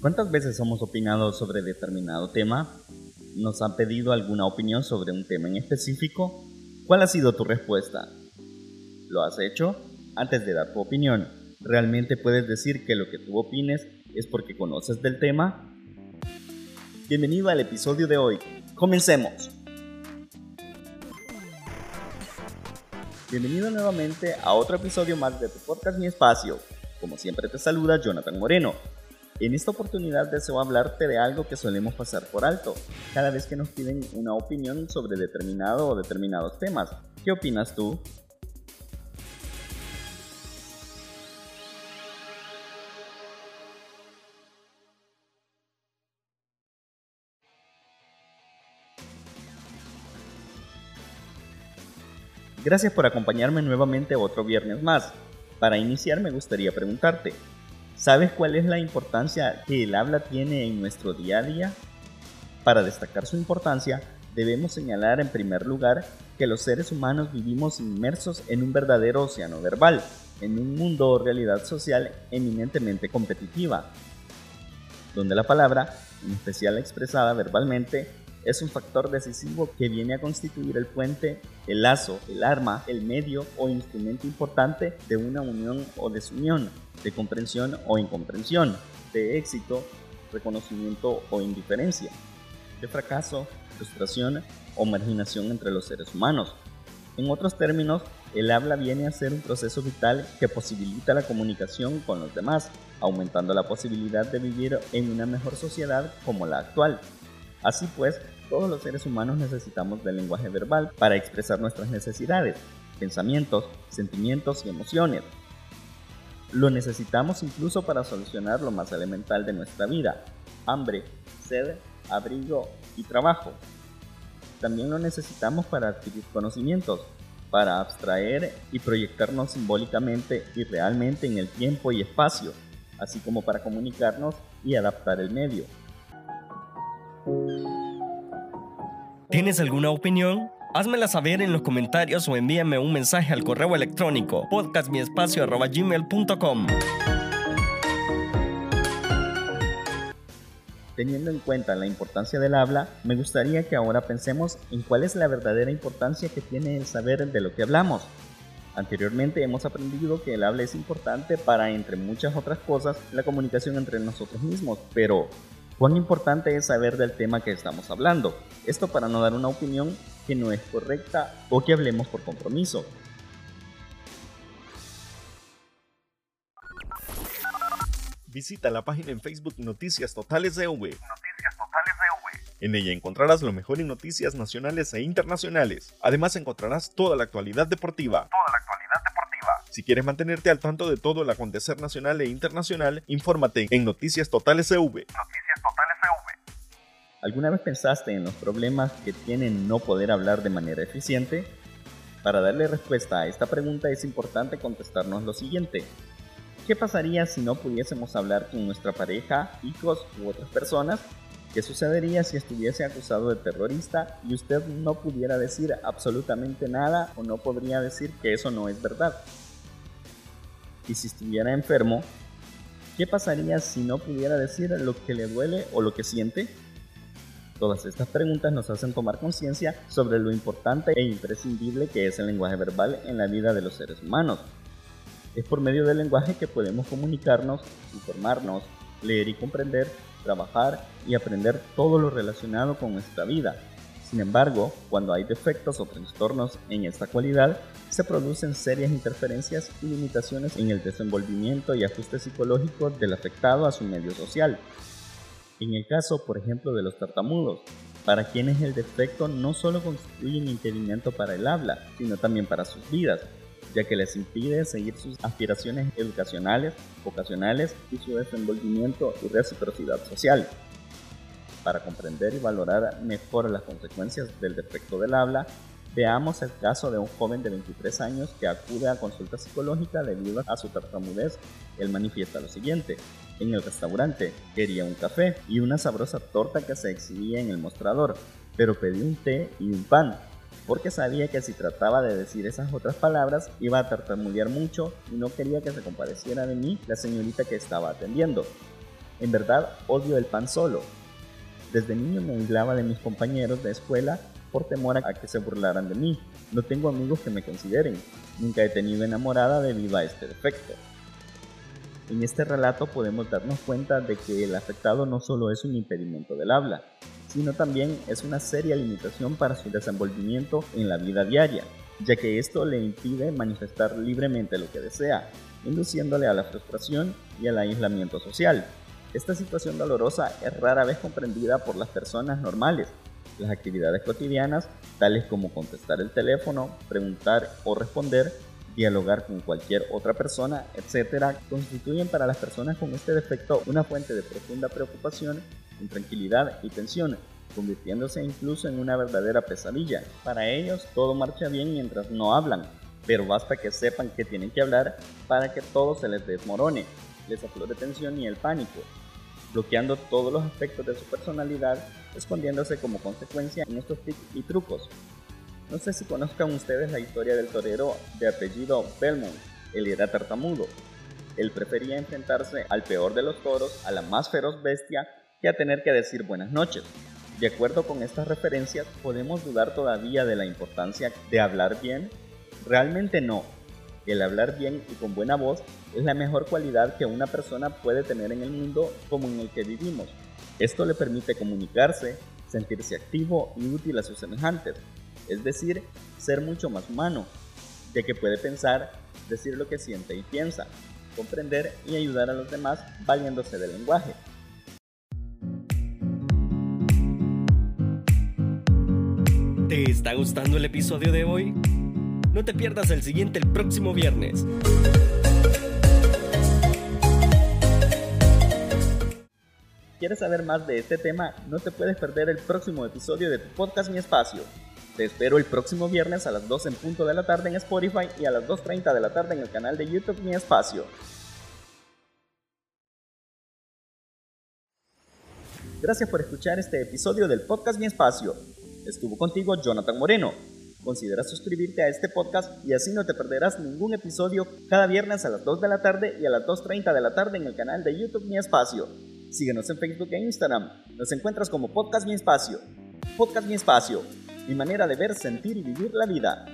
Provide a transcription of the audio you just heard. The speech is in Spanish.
¿Cuántas veces hemos opinado sobre determinado tema? ¿Nos han pedido alguna opinión sobre un tema en específico? ¿Cuál ha sido tu respuesta? ¿Lo has hecho? Antes de dar tu opinión, ¿realmente puedes decir que lo que tú opines es porque conoces del tema? Bienvenido al episodio de hoy. Comencemos. Bienvenido nuevamente a otro episodio más de tu podcast Mi Espacio. Como siempre te saluda Jonathan Moreno en esta oportunidad deseo hablarte de algo que solemos pasar por alto cada vez que nos piden una opinión sobre determinado o determinados temas. ¿Qué opinas tú? Gracias por acompañarme nuevamente otro viernes más. Para iniciar me gustaría preguntarte, ¿Sabes cuál es la importancia que el habla tiene en nuestro día a día? Para destacar su importancia, debemos señalar en primer lugar que los seres humanos vivimos inmersos en un verdadero océano verbal, en un mundo o realidad social eminentemente competitiva, donde la palabra, en especial expresada verbalmente, es un factor decisivo que viene a constituir el puente, el lazo, el arma, el medio o instrumento importante de una unión o desunión de comprensión o incomprensión, de éxito, reconocimiento o indiferencia, de fracaso, frustración o marginación entre los seres humanos. En otros términos, el habla viene a ser un proceso vital que posibilita la comunicación con los demás, aumentando la posibilidad de vivir en una mejor sociedad como la actual. Así pues, todos los seres humanos necesitamos del lenguaje verbal para expresar nuestras necesidades, pensamientos, sentimientos y emociones, lo necesitamos incluso para solucionar lo más elemental de nuestra vida, hambre, sed, abrigo y trabajo. También lo necesitamos para adquirir conocimientos, para abstraer y proyectarnos simbólicamente y realmente en el tiempo y espacio, así como para comunicarnos y adaptar el medio. ¿Tienes alguna opinión? Házmela saber en los comentarios o envíame un mensaje al correo electrónico podcastmiespacio.gmail.com Teniendo en cuenta la importancia del habla, me gustaría que ahora pensemos en cuál es la verdadera importancia que tiene el saber de lo que hablamos. Anteriormente hemos aprendido que el habla es importante para, entre muchas otras cosas, la comunicación entre nosotros mismos, pero ¿cuán importante es saber del tema que estamos hablando? Esto para no dar una opinión que no es correcta o que hablemos por compromiso. Visita la página en Facebook Noticias Totales de V. Noticias Totales de En ella encontrarás lo mejor en noticias nacionales e internacionales. Además encontrarás toda la actualidad deportiva. Toda la actualidad deportiva. Si quieres mantenerte al tanto de todo el acontecer nacional e internacional, infórmate en Noticias Totales de V. Noticias Totales ¿Alguna vez pensaste en los problemas que tienen no poder hablar de manera eficiente? Para darle respuesta a esta pregunta es importante contestarnos lo siguiente. ¿Qué pasaría si no pudiésemos hablar con nuestra pareja, hijos u otras personas? ¿Qué sucedería si estuviese acusado de terrorista y usted no pudiera decir absolutamente nada o no podría decir que eso no es verdad? Y si estuviera enfermo, ¿qué pasaría si no pudiera decir lo que le duele o lo que siente? Todas estas preguntas nos hacen tomar conciencia sobre lo importante e imprescindible que es el lenguaje verbal en la vida de los seres humanos. Es por medio del lenguaje que podemos comunicarnos, informarnos, leer y comprender, trabajar y aprender todo lo relacionado con nuestra vida. Sin embargo, cuando hay defectos o trastornos en esta cualidad, se producen serias interferencias y limitaciones en el desenvolvimiento y ajuste psicológico del afectado a su medio social, en el caso, por ejemplo, de los tartamudos, para quienes el defecto no solo constituye un impedimento para el habla, sino también para sus vidas, ya que les impide seguir sus aspiraciones educacionales, vocacionales y su desenvolvimiento y reciprocidad social. Para comprender y valorar mejor las consecuencias del defecto del habla, veamos el caso de un joven de 23 años que acude a consulta psicológica debido a su tartamudez. Él manifiesta lo siguiente. En el restaurante quería un café y una sabrosa torta que se exhibía en el mostrador, pero pedí un té y un pan, porque sabía que si trataba de decir esas otras palabras iba a tartamudear mucho y no quería que se compadeciera de mí la señorita que estaba atendiendo. En verdad odio el pan solo. Desde niño me aislaba de mis compañeros de escuela por temor a que se burlaran de mí. No tengo amigos que me consideren. Nunca he tenido enamorada debido a este defecto. En este relato podemos darnos cuenta de que el afectado no solo es un impedimento del habla, sino también es una seria limitación para su desenvolvimiento en la vida diaria, ya que esto le impide manifestar libremente lo que desea, induciéndole a la frustración y al aislamiento social. Esta situación dolorosa es rara vez comprendida por las personas normales. Las actividades cotidianas, tales como contestar el teléfono, preguntar o responder, dialogar con cualquier otra persona, etc., constituyen para las personas con este defecto una fuente de profunda preocupación, intranquilidad y tensión, convirtiéndose incluso en una verdadera pesadilla. Para ellos todo marcha bien mientras no hablan, pero basta que sepan que tienen que hablar para que todo se les desmorone, les aflore tensión y el pánico, bloqueando todos los aspectos de su personalidad, escondiéndose como consecuencia en estos tics y trucos. No sé si conozcan ustedes la historia del torero de apellido Belmont. Él era tartamudo. Él prefería enfrentarse al peor de los toros, a la más feroz bestia, que a tener que decir buenas noches. De acuerdo con estas referencias, ¿podemos dudar todavía de la importancia de hablar bien? Realmente no. El hablar bien y con buena voz es la mejor cualidad que una persona puede tener en el mundo como en el que vivimos. Esto le permite comunicarse, sentirse activo y útil a sus semejantes, es decir, ser mucho más humano, ya que puede pensar, decir lo que siente y piensa, comprender y ayudar a los demás valiéndose del lenguaje. ¿Te está gustando el episodio de hoy? No te pierdas el siguiente el próximo viernes. ¿Quieres saber más de este tema? No te puedes perder el próximo episodio de tu podcast Mi Espacio. Te espero el próximo viernes a las 2 en punto de la tarde en Spotify y a las 2.30 de la tarde en el canal de YouTube Mi Espacio. Gracias por escuchar este episodio del podcast Mi Espacio. Estuvo contigo Jonathan Moreno. Considera suscribirte a este podcast y así no te perderás ningún episodio cada viernes a las 2 de la tarde y a las 2.30 de la tarde en el canal de YouTube Mi Espacio. Síguenos en Facebook e Instagram. Nos encuentras como Podcast Mi Espacio. Podcast Mi Espacio. Mi manera de ver, sentir y vivir la vida.